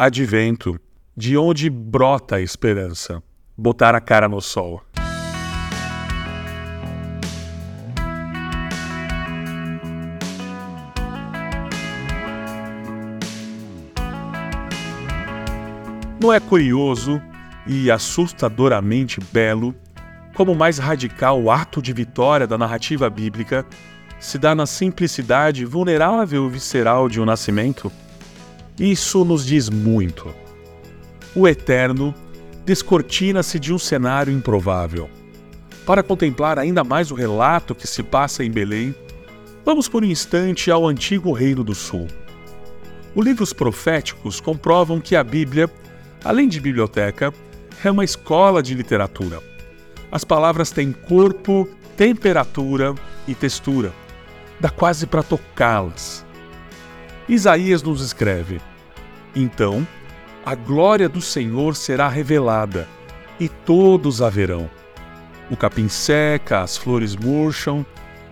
Advento, de onde brota a esperança. Botar a cara no sol. Não é curioso e assustadoramente belo como o mais radical ato de vitória da narrativa bíblica se dá na simplicidade vulnerável e visceral de um nascimento? Isso nos diz muito. O eterno descortina-se de um cenário improvável. Para contemplar ainda mais o relato que se passa em Belém, vamos por um instante ao antigo Reino do Sul. Os livros proféticos comprovam que a Bíblia, além de biblioteca, é uma escola de literatura. As palavras têm corpo, temperatura e textura. Dá quase para tocá-las. Isaías nos escreve: Então a glória do Senhor será revelada, e todos a verão. O capim seca, as flores murcham,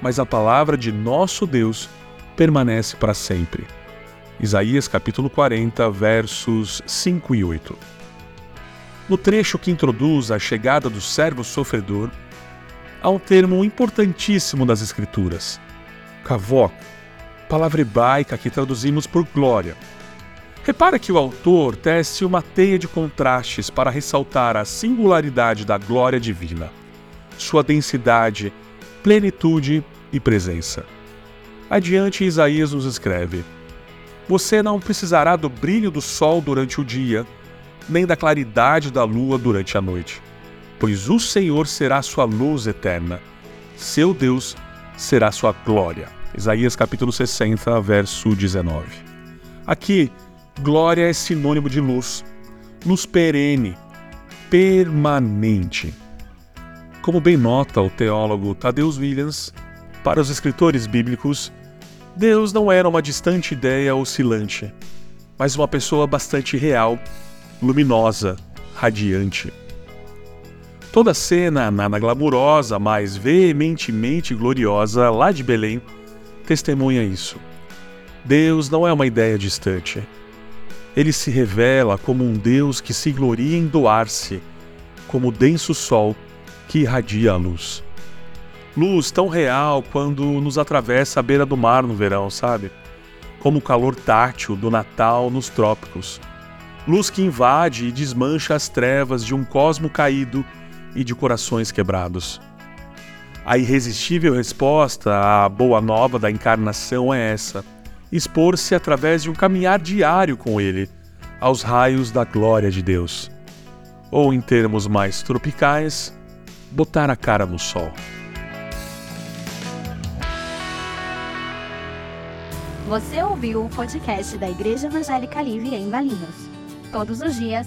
mas a palavra de nosso Deus permanece para sempre. Isaías capítulo 40, versos 5 e 8. No trecho que introduz a chegada do servo sofredor, há um termo importantíssimo das Escrituras: kavok, palavra hebraica que traduzimos por glória Repara que o autor tece uma teia de contrastes para ressaltar a singularidade da glória divina, sua densidade, plenitude e presença. Adiante, Isaías nos escreve: Você não precisará do brilho do sol durante o dia, nem da claridade da lua durante a noite, pois o Senhor será sua luz eterna, seu Deus será sua glória. Isaías capítulo 60, verso 19. Aqui, Glória é sinônimo de luz, luz perene, permanente. Como bem nota o teólogo Tadeusz Williams, para os escritores bíblicos, Deus não era uma distante ideia oscilante, mas uma pessoa bastante real, luminosa, radiante. Toda a cena, nada glamurosa, mas veementemente gloriosa, lá de Belém, testemunha isso. Deus não é uma ideia distante, ele se revela como um Deus que se gloria em doar-se, como o denso sol que irradia a luz. Luz tão real quando nos atravessa a beira do mar no verão, sabe? Como o calor tátil do Natal nos trópicos. Luz que invade e desmancha as trevas de um cosmo caído e de corações quebrados. A irresistível resposta à boa nova da encarnação é essa expor-se através de um caminhar diário com Ele aos raios da glória de Deus. Ou, em termos mais tropicais, botar a cara no sol. Você ouviu o podcast da Igreja Evangélica Livre em Valinhos. Todos os dias,